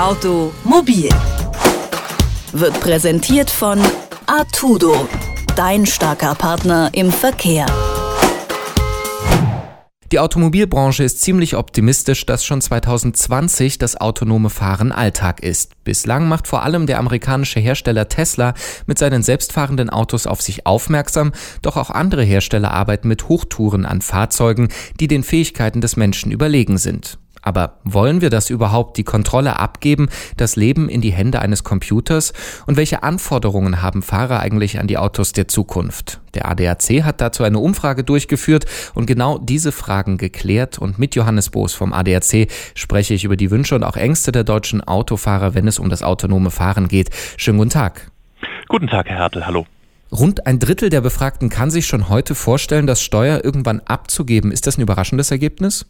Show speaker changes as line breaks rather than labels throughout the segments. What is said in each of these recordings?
Automobil wird präsentiert von Artudo, dein starker Partner im Verkehr.
Die Automobilbranche ist ziemlich optimistisch, dass schon 2020 das autonome Fahren Alltag ist. Bislang macht vor allem der amerikanische Hersteller Tesla mit seinen selbstfahrenden Autos auf sich aufmerksam, doch auch andere Hersteller arbeiten mit Hochtouren an Fahrzeugen, die den Fähigkeiten des Menschen überlegen sind. Aber wollen wir das überhaupt, die Kontrolle abgeben, das Leben in die Hände eines Computers? Und welche Anforderungen haben Fahrer eigentlich an die Autos der Zukunft? Der ADAC hat dazu eine Umfrage durchgeführt und genau diese Fragen geklärt. Und mit Johannes Boos vom ADAC spreche ich über die Wünsche und auch Ängste der deutschen Autofahrer, wenn es um das autonome Fahren geht. Schönen guten Tag.
Guten Tag, Herr Hertel. Hallo.
Rund ein Drittel der Befragten kann sich schon heute vorstellen, das Steuer irgendwann abzugeben. Ist das ein überraschendes Ergebnis?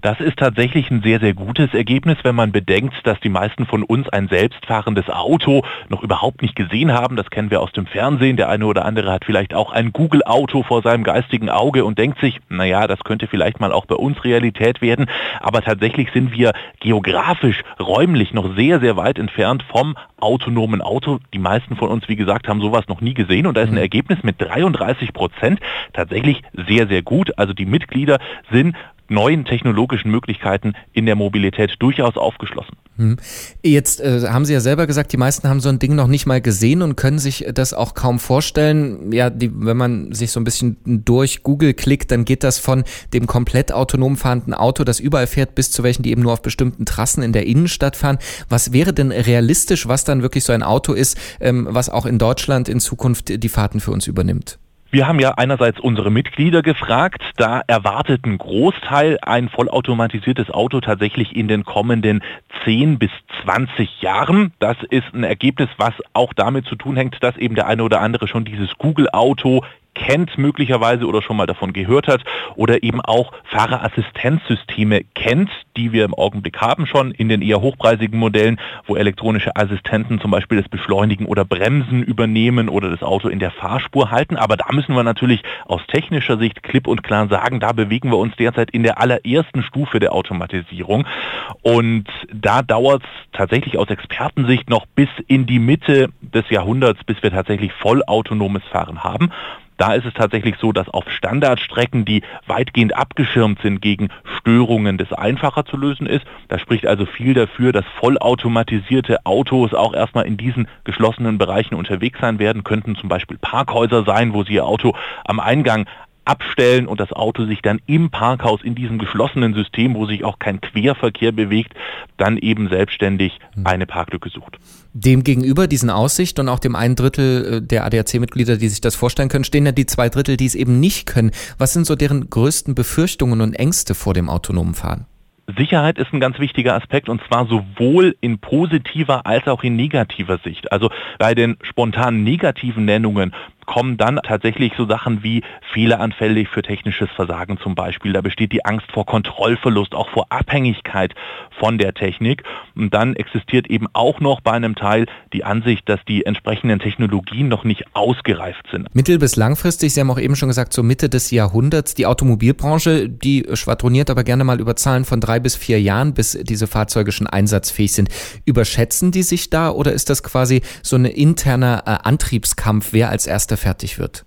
Das ist tatsächlich ein sehr, sehr gutes Ergebnis, wenn man bedenkt, dass die meisten von uns ein selbstfahrendes Auto noch überhaupt nicht gesehen haben. Das kennen wir aus dem Fernsehen. Der eine oder andere hat vielleicht auch ein Google-Auto vor seinem geistigen Auge und denkt sich, naja, das könnte vielleicht mal auch bei uns Realität werden. Aber tatsächlich sind wir geografisch, räumlich noch sehr, sehr weit entfernt vom autonomen Auto. Die meisten von uns, wie gesagt, haben sowas noch nie gesehen und da ist ein mhm. Ergebnis mit 33 Prozent tatsächlich sehr, sehr gut. Also die Mitglieder sind neuen technologischen Möglichkeiten in der Mobilität durchaus aufgeschlossen.
Hm. Jetzt äh, haben Sie ja selber gesagt, die meisten haben so ein Ding noch nicht mal gesehen und können sich das auch kaum vorstellen. Ja, die, wenn man sich so ein bisschen durch Google klickt, dann geht das von dem komplett autonom fahrenden Auto, das überall fährt, bis zu welchen, die eben nur auf bestimmten Trassen in der Innenstadt fahren. Was wäre denn realistisch, was dann wirklich so ein Auto ist, ähm, was auch in Deutschland in Zukunft die Fahrten für uns übernimmt?
Wir haben ja einerseits unsere Mitglieder gefragt, da erwartet ein Großteil ein vollautomatisiertes Auto tatsächlich in den kommenden 10 bis 20 Jahren. Das ist ein Ergebnis, was auch damit zu tun hängt, dass eben der eine oder andere schon dieses Google-Auto kennt möglicherweise oder schon mal davon gehört hat oder eben auch Fahrerassistenzsysteme kennt, die wir im Augenblick haben schon in den eher hochpreisigen Modellen, wo elektronische Assistenten zum Beispiel das Beschleunigen oder Bremsen übernehmen oder das Auto in der Fahrspur halten. Aber da müssen wir natürlich aus technischer Sicht klipp und klar sagen, da bewegen wir uns derzeit in der allerersten Stufe der Automatisierung. Und da dauert es tatsächlich aus Expertensicht noch bis in die Mitte des Jahrhunderts, bis wir tatsächlich vollautonomes Fahren haben. Da ist es tatsächlich so, dass auf Standardstrecken, die weitgehend abgeschirmt sind gegen Störungen, das einfacher zu lösen ist. Da spricht also viel dafür, dass vollautomatisierte Autos auch erstmal in diesen geschlossenen Bereichen unterwegs sein werden, könnten zum Beispiel Parkhäuser sein, wo Sie Ihr Auto am Eingang abstellen und das Auto sich dann im Parkhaus in diesem geschlossenen System, wo sich auch kein Querverkehr bewegt, dann eben selbstständig hm. eine Parklücke sucht.
Dem gegenüber diesen Aussicht und auch dem ein Drittel äh, der ADAC-Mitglieder, die sich das vorstellen können, stehen ja die zwei Drittel, die es eben nicht können. Was sind so deren größten Befürchtungen und Ängste vor dem autonomen Fahren?
Sicherheit ist ein ganz wichtiger Aspekt und zwar sowohl in positiver als auch in negativer Sicht. Also bei den spontanen negativen Nennungen kommen dann tatsächlich so Sachen wie fehleranfällig für technisches Versagen zum Beispiel. Da besteht die Angst vor Kontrollverlust, auch vor Abhängigkeit von der Technik. Und dann existiert eben auch noch bei einem Teil die Ansicht, dass die entsprechenden Technologien noch nicht ausgereift sind.
Mittel- bis langfristig, Sie haben auch eben schon gesagt, zur Mitte des Jahrhunderts, die Automobilbranche, die schwadroniert aber gerne mal über Zahlen von drei bis vier Jahren, bis diese Fahrzeuge schon einsatzfähig sind. Überschätzen die sich da oder ist das quasi so ein interner äh, Antriebskampf, wer als erster fertig wird?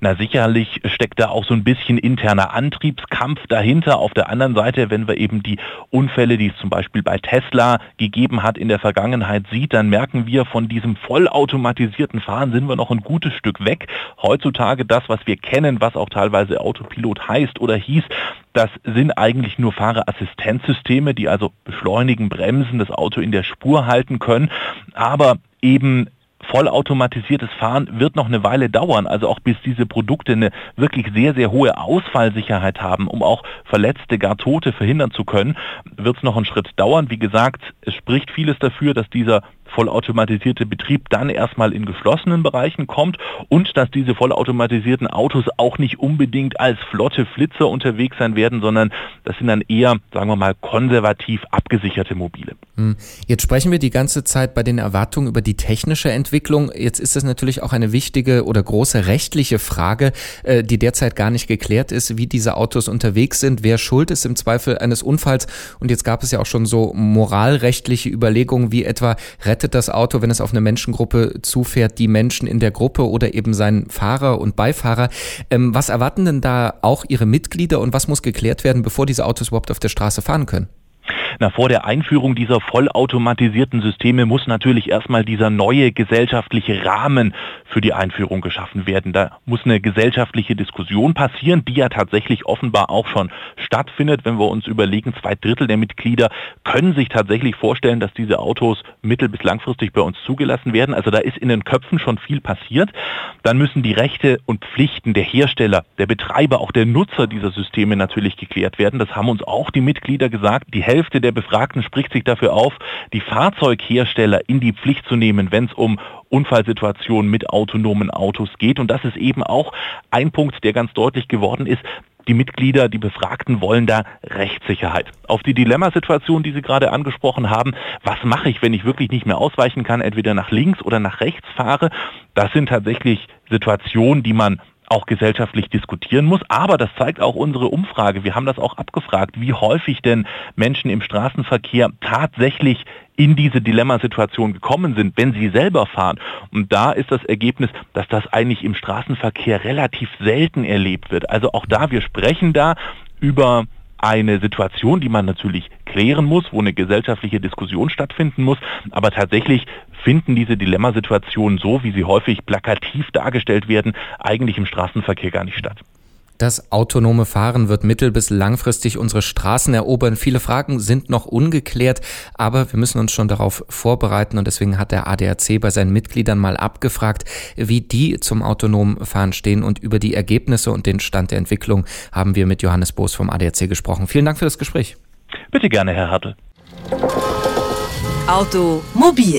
Na sicherlich steckt da auch so ein bisschen interner Antriebskampf dahinter. Auf der anderen Seite, wenn wir eben die Unfälle, die es zum Beispiel bei Tesla gegeben hat in der Vergangenheit sieht, dann merken wir, von diesem vollautomatisierten Fahren sind wir noch ein gutes Stück weg. Heutzutage das, was wir kennen, was auch teilweise Autopilot heißt oder hieß, das sind eigentlich nur Fahrerassistenzsysteme, die also beschleunigen, bremsen, das Auto in der Spur halten können, aber eben vollautomatisiertes Fahren wird noch eine Weile dauern, also auch bis diese Produkte eine wirklich sehr, sehr hohe Ausfallsicherheit haben, um auch Verletzte, gar Tote verhindern zu können, wird es noch einen Schritt dauern. Wie gesagt, es spricht vieles dafür, dass dieser vollautomatisierte Betrieb dann erstmal in geschlossenen Bereichen kommt und dass diese vollautomatisierten Autos auch nicht unbedingt als flotte Flitzer unterwegs sein werden, sondern das sind dann eher, sagen wir mal, konservativ abgesicherte Mobile.
Hm. Jetzt sprechen wir die ganze Zeit bei den Erwartungen über die technische Entwicklung. Jetzt ist das natürlich auch eine wichtige oder große rechtliche Frage, äh, die derzeit gar nicht geklärt ist, wie diese Autos unterwegs sind, wer schuld ist im Zweifel eines Unfalls. Und jetzt gab es ja auch schon so moralrechtliche Überlegungen, wie etwa rettet das Auto, wenn es auf eine Menschengruppe zufährt, die Menschen in der Gruppe oder eben seinen Fahrer und Beifahrer. Ähm, was erwarten denn da auch Ihre Mitglieder und was muss geklärt werden, bevor diese Autos überhaupt auf der Straße fahren können?
Na, vor der Einführung dieser vollautomatisierten Systeme muss natürlich erstmal dieser neue gesellschaftliche Rahmen für die Einführung geschaffen werden. Da muss eine gesellschaftliche Diskussion passieren, die ja tatsächlich offenbar auch schon stattfindet. Wenn wir uns überlegen, zwei Drittel der Mitglieder können sich tatsächlich vorstellen, dass diese Autos mittel- bis langfristig bei uns zugelassen werden. Also da ist in den Köpfen schon viel passiert. Dann müssen die Rechte und Pflichten der Hersteller, der Betreiber, auch der Nutzer dieser Systeme natürlich geklärt werden. Das haben uns auch die Mitglieder gesagt. Die Hälfte der Befragten spricht sich dafür auf, die Fahrzeughersteller in die Pflicht zu nehmen, wenn es um Unfallsituationen mit autonomen Autos geht. Und das ist eben auch ein Punkt, der ganz deutlich geworden ist. Die Mitglieder, die Befragten wollen da Rechtssicherheit. Auf die Dilemmasituation, die Sie gerade angesprochen haben, was mache ich, wenn ich wirklich nicht mehr ausweichen kann, entweder nach links oder nach rechts fahre, das sind tatsächlich Situationen, die man auch gesellschaftlich diskutieren muss. Aber das zeigt auch unsere Umfrage. Wir haben das auch abgefragt, wie häufig denn Menschen im Straßenverkehr tatsächlich in diese Dilemmasituation gekommen sind, wenn sie selber fahren. Und da ist das Ergebnis, dass das eigentlich im Straßenverkehr relativ selten erlebt wird. Also auch da, wir sprechen da über eine Situation, die man natürlich klären muss, wo eine gesellschaftliche Diskussion stattfinden muss. Aber tatsächlich finden diese Dilemmasituationen so, wie sie häufig plakativ dargestellt werden, eigentlich im Straßenverkehr gar nicht statt.
Das autonome Fahren wird mittel- bis langfristig unsere Straßen erobern. Viele Fragen sind noch ungeklärt, aber wir müssen uns schon darauf vorbereiten und deswegen hat der ADAC bei seinen Mitgliedern mal abgefragt, wie die zum autonomen Fahren stehen und über die Ergebnisse und den Stand der Entwicklung haben wir mit Johannes Boos vom ADAC gesprochen. Vielen Dank für das Gespräch.
Bitte gerne, Herr Hartl.
Automobil